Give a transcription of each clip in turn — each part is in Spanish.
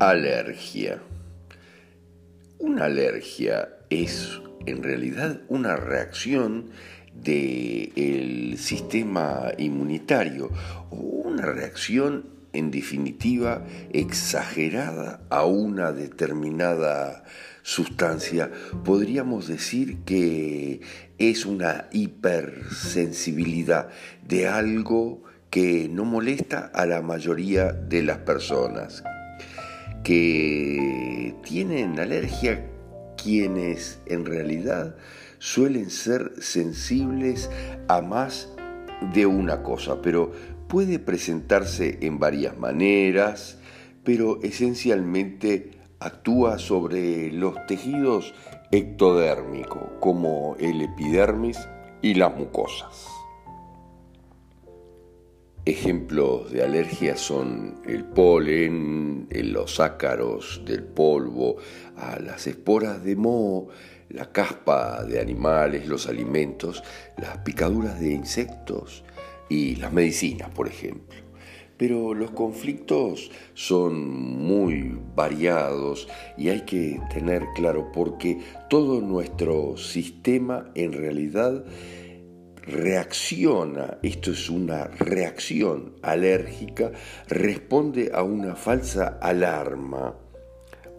Alergia. Una alergia es en realidad una reacción del sistema inmunitario o una reacción en definitiva exagerada a una determinada sustancia. Podríamos decir que es una hipersensibilidad de algo que no molesta a la mayoría de las personas, que tienen alergia quienes en realidad suelen ser sensibles a más de una cosa, pero puede presentarse en varias maneras, pero esencialmente actúa sobre los tejidos ectodérmicos, como el epidermis y las mucosas. Ejemplos de alergia son el polen, los ácaros del polvo, a las esporas de moho, la caspa de animales, los alimentos, las picaduras de insectos y las medicinas, por ejemplo. Pero los conflictos son muy variados y hay que tener claro porque todo nuestro sistema en realidad reacciona, esto es una reacción alérgica, responde a una falsa alarma.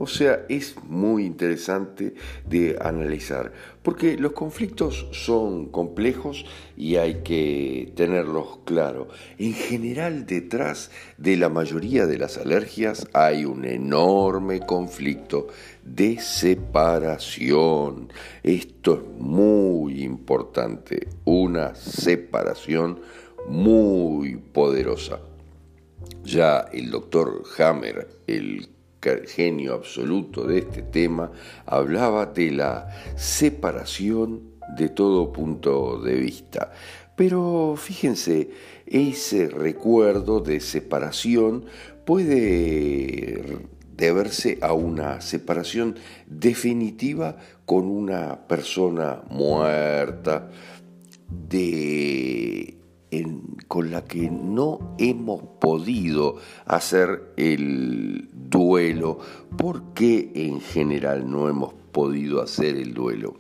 O sea, es muy interesante de analizar, porque los conflictos son complejos y hay que tenerlos claro. En general, detrás de la mayoría de las alergias hay un enorme conflicto de separación. Esto es muy importante, una separación muy poderosa. Ya el doctor Hammer, el genio absoluto de este tema, hablaba de la separación de todo punto de vista. Pero fíjense, ese recuerdo de separación puede deberse a una separación definitiva con una persona muerta, de con la que no hemos podido hacer el duelo. ¿Por qué en general no hemos podido hacer el duelo?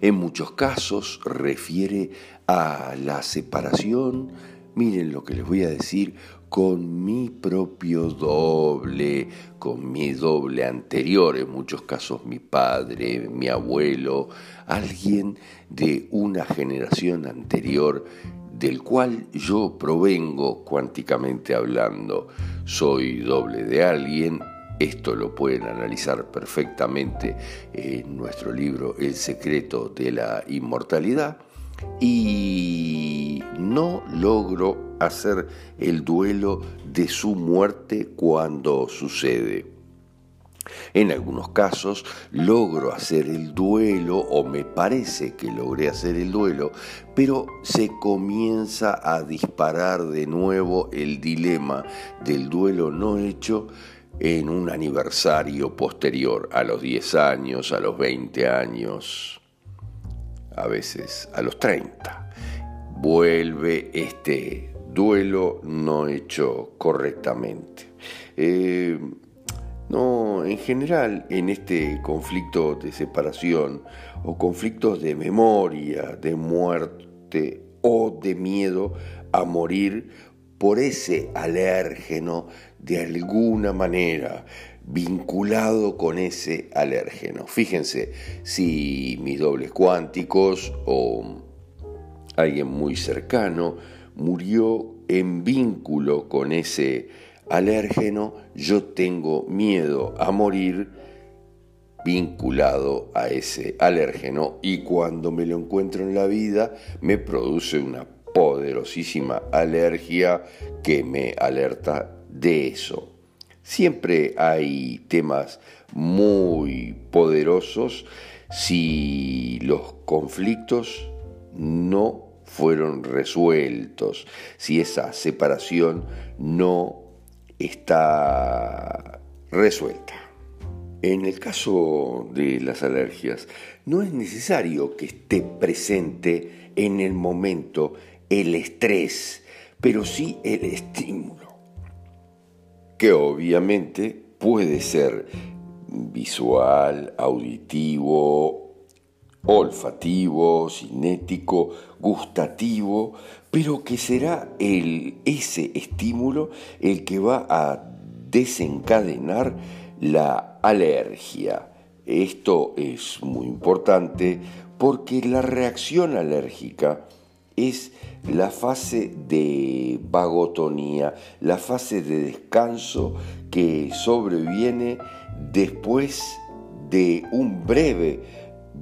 En muchos casos refiere a la separación, miren lo que les voy a decir, con mi propio doble, con mi doble anterior, en muchos casos mi padre, mi abuelo, alguien de una generación anterior del cual yo provengo cuánticamente hablando. Soy doble de alguien, esto lo pueden analizar perfectamente en nuestro libro El secreto de la inmortalidad y no logro hacer el duelo de su muerte cuando sucede. En algunos casos logro hacer el duelo o me parece que logré hacer el duelo, pero se comienza a disparar de nuevo el dilema del duelo no hecho en un aniversario posterior, a los 10 años, a los 20 años, a veces a los 30. Vuelve este duelo no hecho correctamente. Eh, no, en general, en este conflicto de separación o conflictos de memoria, de muerte o de miedo a morir por ese alérgeno de alguna manera vinculado con ese alérgeno. Fíjense, si mis dobles cuánticos o alguien muy cercano murió en vínculo con ese alérgeno, yo tengo miedo a morir vinculado a ese alérgeno y cuando me lo encuentro en la vida me produce una poderosísima alergia que me alerta de eso. Siempre hay temas muy poderosos si los conflictos no fueron resueltos, si esa separación no está resuelta. En el caso de las alergias, no es necesario que esté presente en el momento el estrés, pero sí el estímulo, que obviamente puede ser visual, auditivo, olfativo, cinético, gustativo, pero que será el, ese estímulo el que va a desencadenar la alergia. Esto es muy importante porque la reacción alérgica es la fase de vagotonía, la fase de descanso que sobreviene después de un breve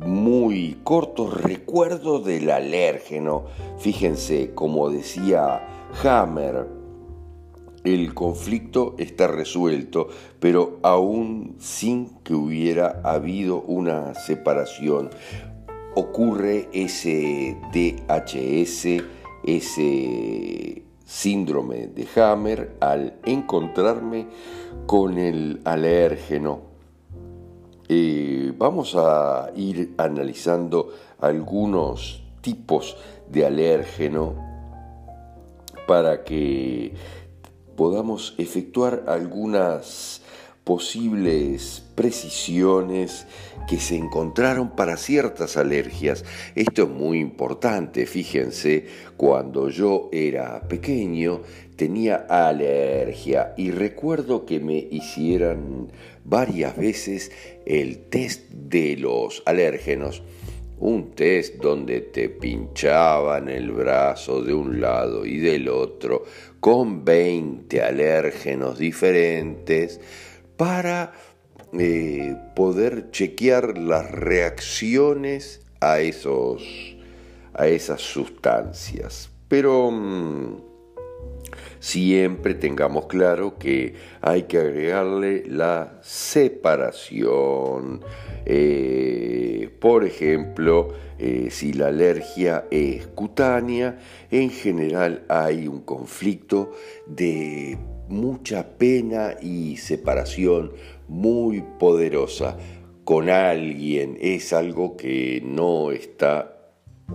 muy corto recuerdo del alérgeno. Fíjense, como decía Hammer, el conflicto está resuelto, pero aún sin que hubiera habido una separación. Ocurre ese DHS, ese síndrome de Hammer al encontrarme con el alérgeno eh, vamos a ir analizando algunos tipos de alérgeno para que podamos efectuar algunas posibles precisiones que se encontraron para ciertas alergias. Esto es muy importante, fíjense, cuando yo era pequeño tenía alergia y recuerdo que me hicieran varias veces el test de los alérgenos. Un test donde te pinchaban el brazo de un lado y del otro con 20 alérgenos diferentes para eh, poder chequear las reacciones a, esos, a esas sustancias. Pero mm, siempre tengamos claro que hay que agregarle la separación. Eh, por ejemplo, eh, si la alergia es cutánea, en general hay un conflicto de mucha pena y separación muy poderosa con alguien. Es algo que no está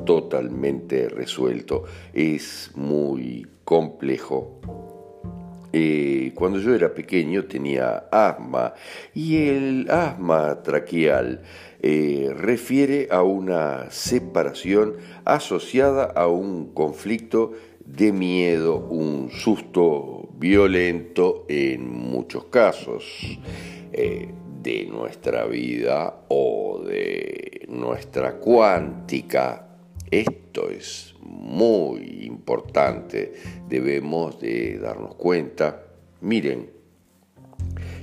totalmente resuelto. Es muy complejo. Eh, cuando yo era pequeño tenía asma y el asma traqueal eh, refiere a una separación asociada a un conflicto de miedo, un susto violento en muchos casos eh, de nuestra vida o de nuestra cuántica. Esto es muy importante, debemos de darnos cuenta. Miren,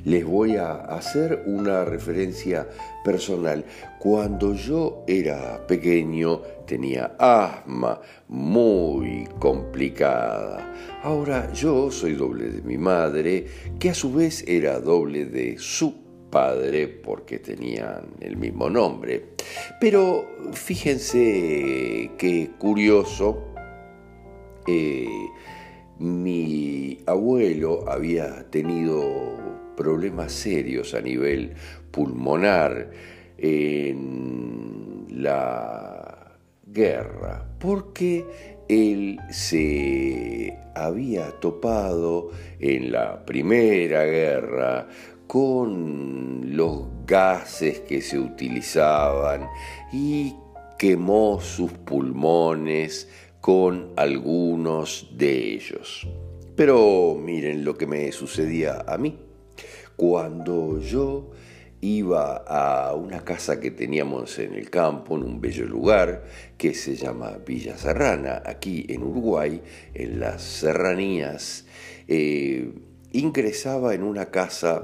les voy a hacer una referencia personal. Cuando yo era pequeño tenía asma muy complicada. Ahora yo soy doble de mi madre, que a su vez era doble de su padre porque tenían el mismo nombre. Pero fíjense qué curioso, eh, mi abuelo había tenido problemas serios a nivel pulmonar en la guerra, porque él se había topado en la primera guerra con los gases que se utilizaban y quemó sus pulmones con algunos de ellos. Pero miren lo que me sucedía a mí. Cuando yo iba a una casa que teníamos en el campo, en un bello lugar que se llama Villa Serrana, aquí en Uruguay, en las serranías, eh, ingresaba en una casa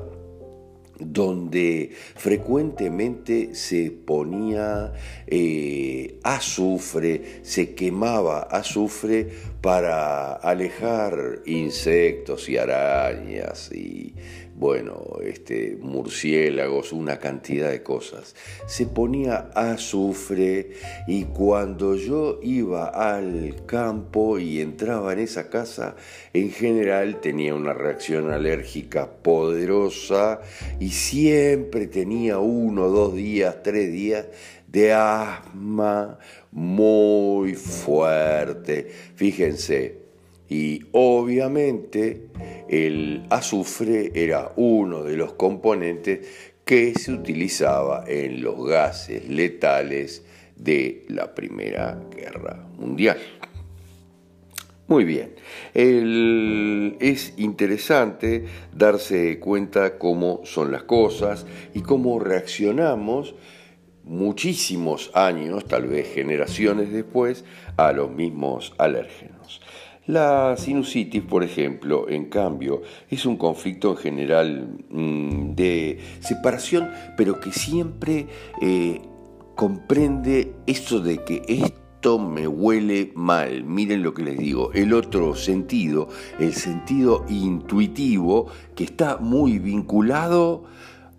donde frecuentemente se ponía eh, azufre, se quemaba azufre para alejar insectos y arañas y bueno, este, murciélagos, una cantidad de cosas. Se ponía azufre y cuando yo iba al campo y entraba en esa casa, en general tenía una reacción alérgica poderosa y siempre tenía uno, dos días, tres días de asma muy fuerte. Fíjense, y obviamente el azufre era uno de los componentes que se utilizaba en los gases letales de la Primera Guerra Mundial. Muy bien, es interesante darse cuenta cómo son las cosas y cómo reaccionamos muchísimos años, tal vez generaciones después, a los mismos alérgenos. La sinusitis, por ejemplo, en cambio, es un conflicto en general mm, de separación, pero que siempre eh, comprende eso de que esto me huele mal. Miren lo que les digo. El otro sentido, el sentido intuitivo, que está muy vinculado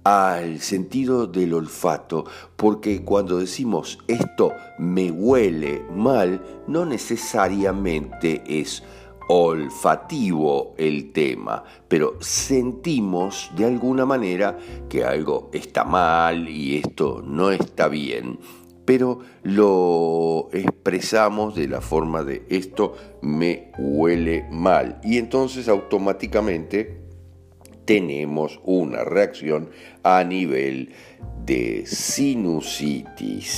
al sentido del olfato, porque cuando decimos esto me huele mal, no necesariamente es olfativo el tema, pero sentimos de alguna manera que algo está mal y esto no está bien, pero lo expresamos de la forma de esto me huele mal y entonces automáticamente tenemos una reacción a nivel de sinusitis,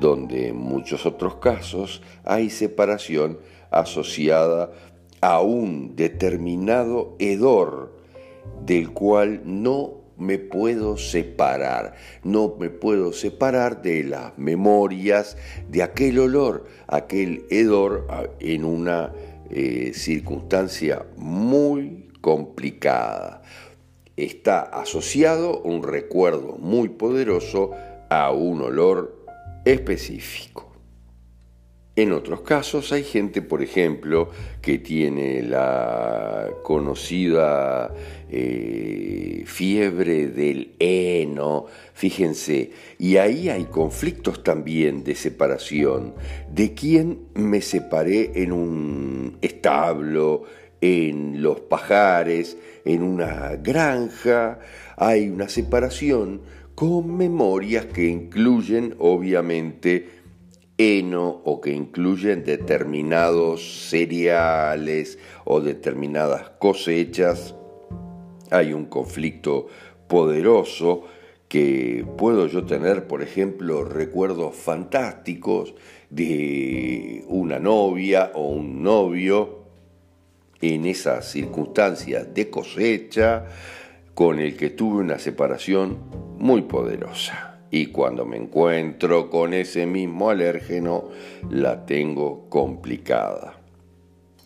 donde en muchos otros casos hay separación asociada a un determinado hedor del cual no me puedo separar, no me puedo separar de las memorias de aquel olor, aquel hedor en una eh, circunstancia muy complicada. Está asociado un recuerdo muy poderoso a un olor específico. En otros casos hay gente, por ejemplo, que tiene la conocida eh, fiebre del heno, fíjense, y ahí hay conflictos también de separación, de quién me separé en un establo, en los pajares, en una granja, hay una separación con memorias que incluyen obviamente heno o que incluyen determinados cereales o determinadas cosechas. Hay un conflicto poderoso que puedo yo tener, por ejemplo, recuerdos fantásticos de una novia o un novio en esas circunstancias de cosecha con el que tuve una separación muy poderosa. Y cuando me encuentro con ese mismo alérgeno, la tengo complicada.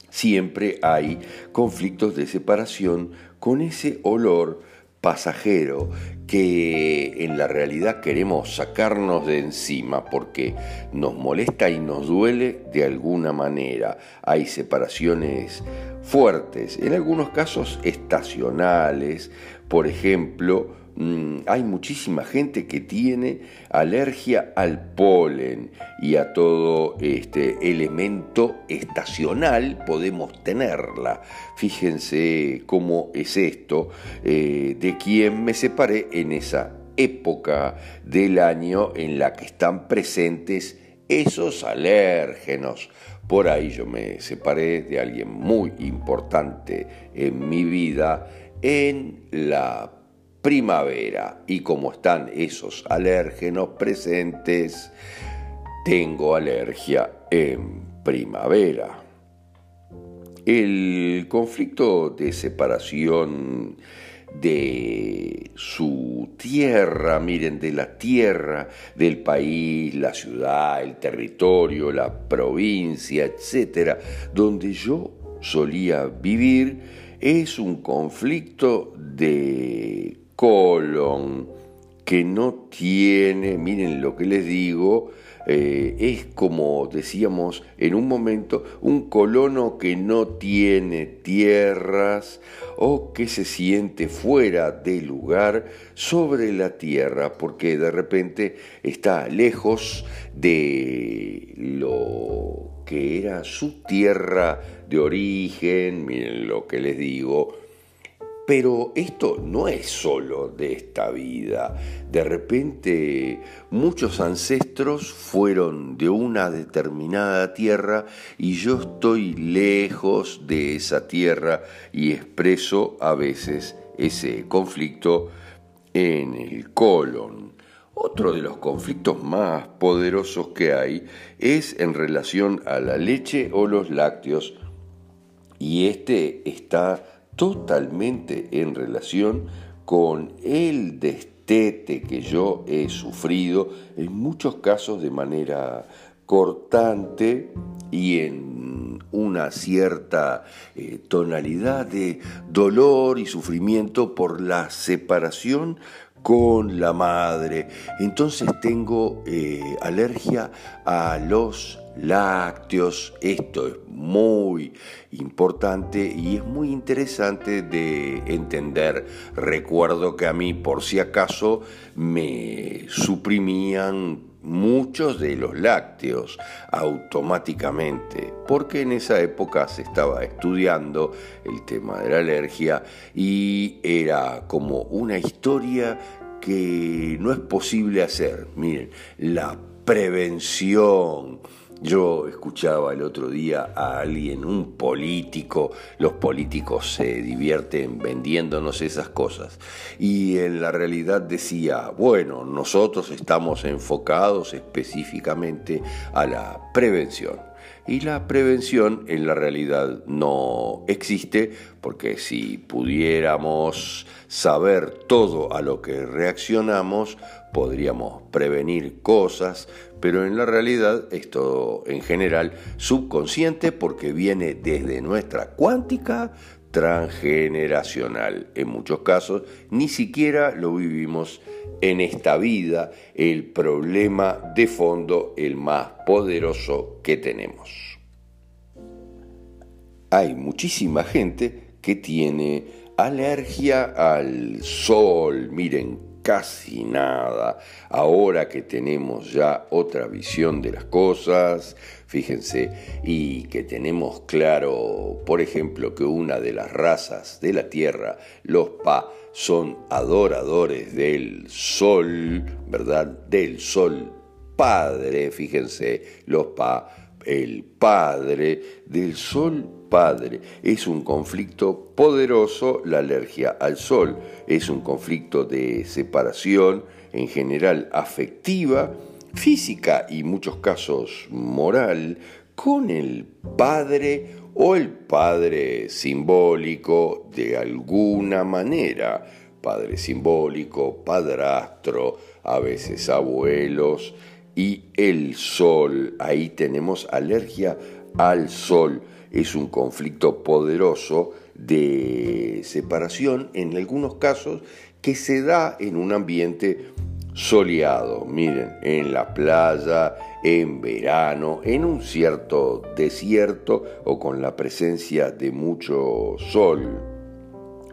Siempre hay conflictos de separación con ese olor pasajero que en la realidad queremos sacarnos de encima porque nos molesta y nos duele de alguna manera. Hay separaciones fuertes, en algunos casos estacionales, por ejemplo, Mm, hay muchísima gente que tiene alergia al polen y a todo este elemento estacional podemos tenerla. Fíjense cómo es esto eh, de quien me separé en esa época del año en la que están presentes esos alérgenos. Por ahí yo me separé de alguien muy importante en mi vida en la primavera y como están esos alérgenos presentes, tengo alergia en primavera. El conflicto de separación de su tierra, miren, de la tierra, del país, la ciudad, el territorio, la provincia, etcétera, donde yo solía vivir, es un conflicto de colon que no tiene, miren lo que les digo, eh, es como decíamos en un momento, un colono que no tiene tierras o que se siente fuera de lugar sobre la tierra porque de repente está lejos de lo que era su tierra de origen, miren lo que les digo, pero esto no es solo de esta vida. De repente muchos ancestros fueron de una determinada tierra y yo estoy lejos de esa tierra y expreso a veces ese conflicto en el colon. Otro de los conflictos más poderosos que hay es en relación a la leche o los lácteos y este está totalmente en relación con el destete que yo he sufrido, en muchos casos de manera cortante y en una cierta eh, tonalidad de dolor y sufrimiento por la separación con la madre. Entonces tengo eh, alergia a los lácteos. Esto es muy importante y es muy interesante de entender. Recuerdo que a mí, por si acaso, me suprimían muchos de los lácteos automáticamente, porque en esa época se estaba estudiando el tema de la alergia y era como una historia que no es posible hacer. Miren, la prevención, yo escuchaba el otro día a alguien, un político, los políticos se divierten vendiéndonos esas cosas, y en la realidad decía, bueno, nosotros estamos enfocados específicamente a la prevención. Y la prevención en la realidad no existe porque si pudiéramos saber todo a lo que reaccionamos, podríamos prevenir cosas, pero en la realidad esto en general subconsciente porque viene desde nuestra cuántica transgeneracional. En muchos casos ni siquiera lo vivimos en esta vida, el problema de fondo, el más poderoso que tenemos. Hay muchísima gente que tiene alergia al sol, miren, casi nada. Ahora que tenemos ya otra visión de las cosas, fíjense, y que tenemos claro, por ejemplo, que una de las razas de la Tierra, los Pa, son adoradores del sol, ¿verdad? Del sol padre, fíjense, los Pa, el padre del sol padre. Es un conflicto poderoso la alergia al sol. Es un conflicto de separación, en general afectiva, física y muchos casos moral, con el padre o el padre simbólico de alguna manera. Padre simbólico, padrastro, a veces abuelos y el sol. Ahí tenemos alergia al sol es un conflicto poderoso de separación, en algunos casos que se da en un ambiente soleado, miren, en la playa, en verano, en un cierto desierto o con la presencia de mucho sol.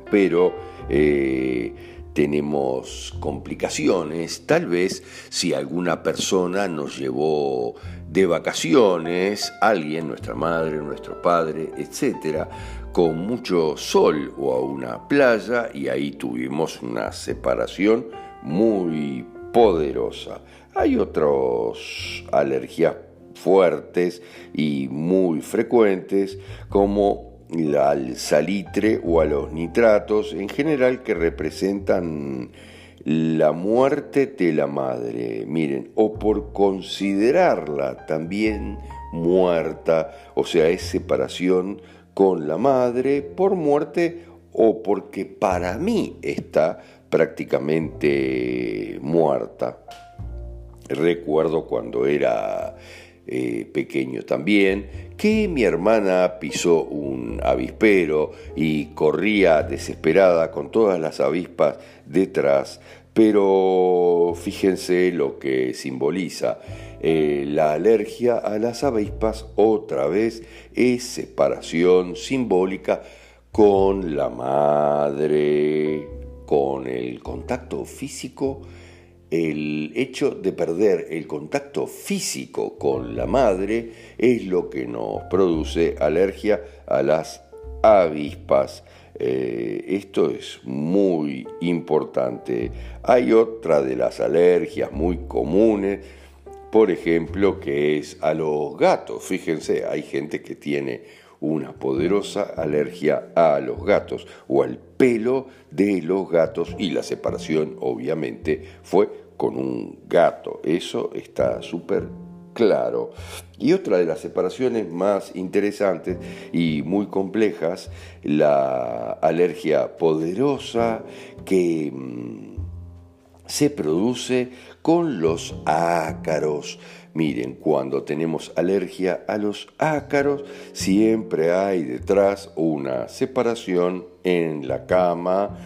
Pero eh, tenemos complicaciones, tal vez si alguna persona nos llevó de vacaciones, alguien, nuestra madre, nuestro padre, etcétera, con mucho sol o a una playa y ahí tuvimos una separación muy poderosa. Hay otras alergias fuertes y muy frecuentes como al salitre o a los nitratos, en general que representan la muerte de la madre, miren, o por considerarla también muerta, o sea, es separación con la madre por muerte o porque para mí está prácticamente muerta. Recuerdo cuando era eh, pequeño también, que mi hermana pisó un avispero y corría desesperada con todas las avispas detrás, pero fíjense lo que simboliza. Eh, la alergia a las avispas otra vez es separación simbólica con la madre, con el contacto físico el hecho de perder el contacto físico con la madre es lo que nos produce alergia a las avispas. Eh, esto es muy importante. Hay otra de las alergias muy comunes, por ejemplo, que es a los gatos. Fíjense, hay gente que tiene una poderosa alergia a los gatos o al pelo de los gatos y la separación obviamente fue con un gato. Eso está súper claro. Y otra de las separaciones más interesantes y muy complejas, la alergia poderosa que mm, se produce con los ácaros. Miren, cuando tenemos alergia a los ácaros, siempre hay detrás una separación en la cama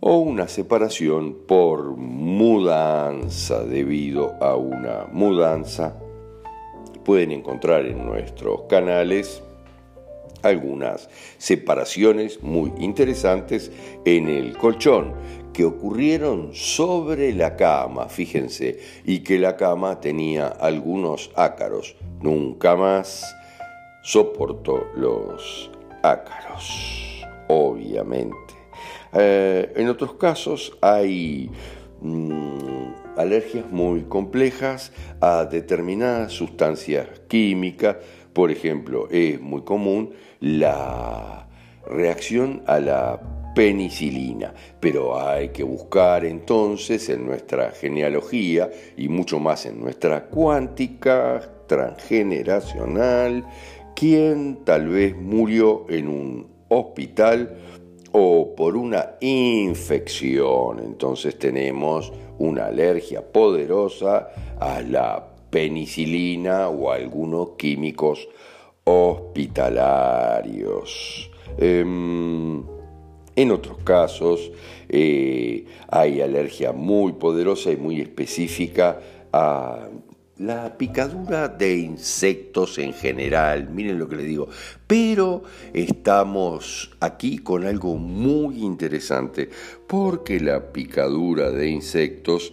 o una separación por mudanza debido a una mudanza. Pueden encontrar en nuestros canales algunas separaciones muy interesantes en el colchón que ocurrieron sobre la cama, fíjense, y que la cama tenía algunos ácaros. Nunca más soportó los ácaros, obviamente. Eh, en otros casos hay mm, alergias muy complejas a determinadas sustancias químicas, por ejemplo, es muy común la reacción a la penicilina, pero hay que buscar entonces en nuestra genealogía y mucho más en nuestra cuántica transgeneracional quién tal vez murió en un hospital o por una infección. Entonces tenemos una alergia poderosa a la penicilina o a algunos químicos hospitalarios. Em, en otros casos eh, hay alergia muy poderosa y muy específica a la picadura de insectos en general, miren lo que les digo, pero estamos aquí con algo muy interesante, porque la picadura de insectos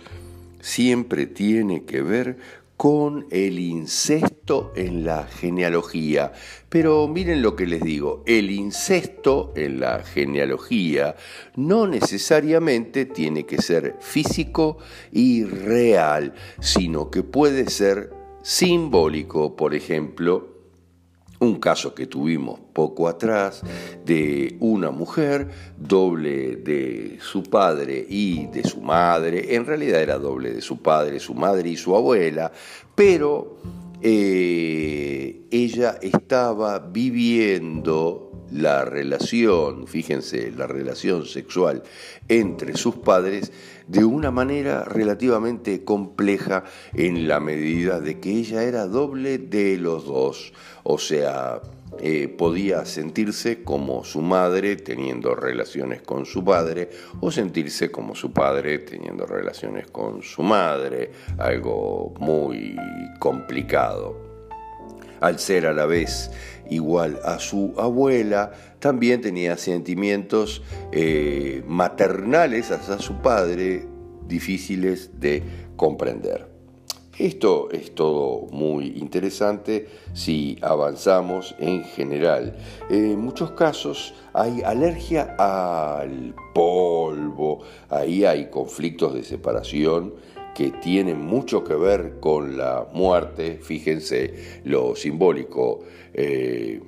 siempre tiene que ver con el incesto en la genealogía. Pero miren lo que les digo, el incesto en la genealogía no necesariamente tiene que ser físico y real, sino que puede ser simbólico, por ejemplo, un caso que tuvimos poco atrás de una mujer doble de su padre y de su madre, en realidad era doble de su padre, su madre y su abuela, pero eh, ella estaba viviendo la relación, fíjense, la relación sexual entre sus padres de una manera relativamente compleja en la medida de que ella era doble de los dos, o sea, eh, podía sentirse como su madre teniendo relaciones con su padre o sentirse como su padre teniendo relaciones con su madre, algo muy complicado. Al ser a la vez igual a su abuela, también tenía sentimientos eh, maternales hacia su padre difíciles de comprender. Esto es todo muy interesante si avanzamos en general. En muchos casos hay alergia al polvo, ahí hay conflictos de separación que tienen mucho que ver con la muerte, fíjense lo simbólico. Eh,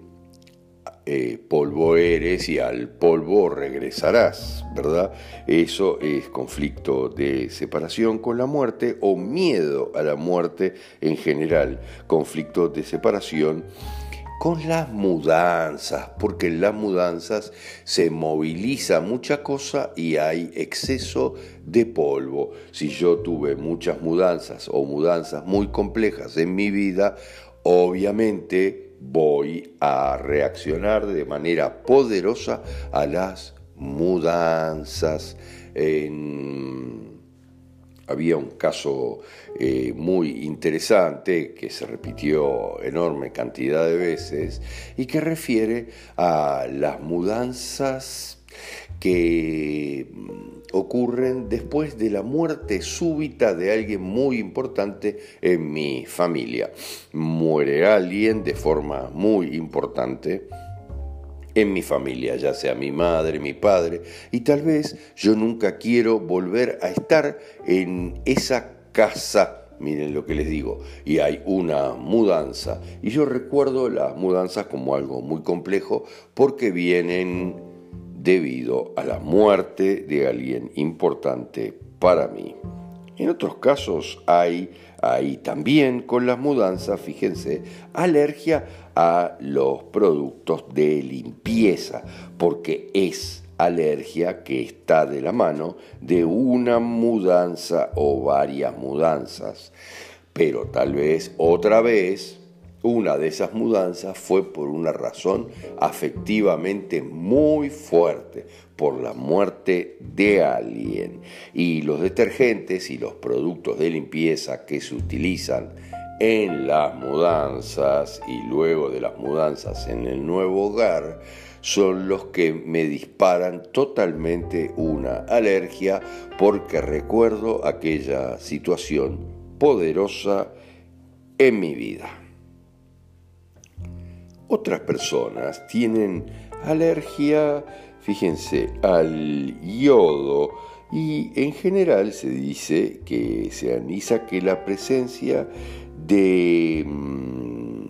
eh, polvo eres y al polvo regresarás, ¿verdad? Eso es conflicto de separación con la muerte o miedo a la muerte en general, conflicto de separación con las mudanzas, porque en las mudanzas se moviliza mucha cosa y hay exceso de polvo. Si yo tuve muchas mudanzas o mudanzas muy complejas en mi vida, obviamente voy a reaccionar de manera poderosa a las mudanzas. había un caso eh, muy interesante que se repitió enorme cantidad de veces y que refiere a las mudanzas que ocurren después de la muerte súbita de alguien muy importante en mi familia. Muere alguien de forma muy importante en mi familia, ya sea mi madre, mi padre, y tal vez yo nunca quiero volver a estar en esa casa miren lo que les digo, y hay una mudanza. Y yo recuerdo las mudanzas como algo muy complejo porque vienen debido a la muerte de alguien importante para mí. En otros casos hay, hay también con las mudanzas, fíjense, alergia a los productos de limpieza, porque es alergia que está de la mano de una mudanza o varias mudanzas. Pero tal vez otra vez una de esas mudanzas fue por una razón afectivamente muy fuerte, por la muerte de alguien. Y los detergentes y los productos de limpieza que se utilizan en las mudanzas y luego de las mudanzas en el nuevo hogar son los que me disparan totalmente una alergia porque recuerdo aquella situación poderosa en mi vida. Otras personas tienen alergia, fíjense, al yodo y en general se dice que se analiza que la presencia de mm,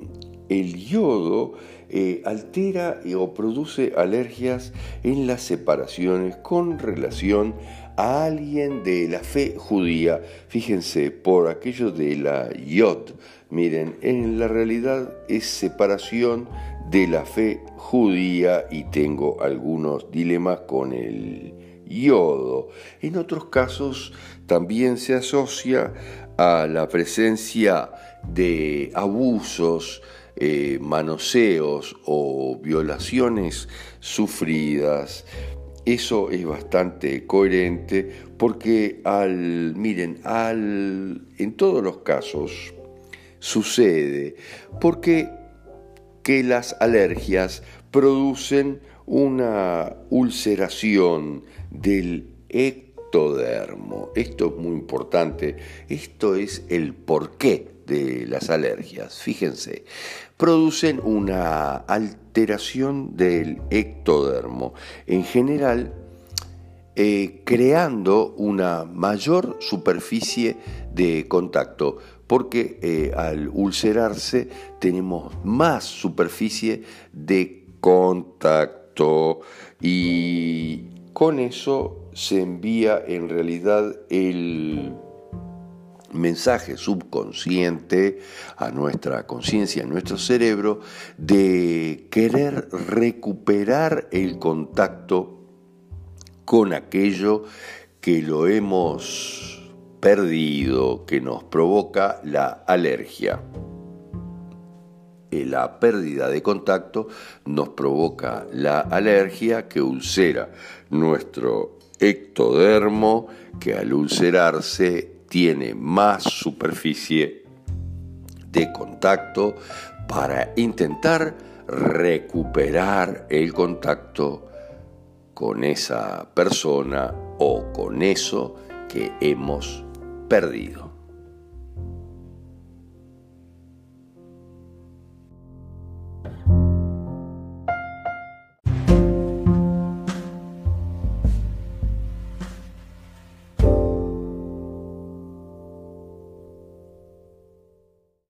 el yodo eh, altera o produce alergias en las separaciones con relación a alguien de la fe judía, fíjense, por aquello de la yod, miren, en la realidad es separación de la fe judía y tengo algunos dilemas con el yodo. En otros casos también se asocia a la presencia de abusos, eh, manoseos o violaciones sufridas eso es bastante coherente porque al, miren, al, en todos los casos sucede porque que las alergias producen una ulceración del ectodermo. Esto es muy importante. Esto es el porqué de las alergias. Fíjense, producen una alteración del ectodermo, en general eh, creando una mayor superficie de contacto, porque eh, al ulcerarse tenemos más superficie de contacto y con eso se envía en realidad el mensaje subconsciente a nuestra conciencia, a nuestro cerebro, de querer recuperar el contacto con aquello que lo hemos perdido, que nos provoca la alergia. eh, la pérdida de contacto nos provoca la alergia que ulcera nuestro ectodermo, que al ulcerarse tiene más superficie de contacto para intentar recuperar el contacto con esa persona o con eso que hemos perdido.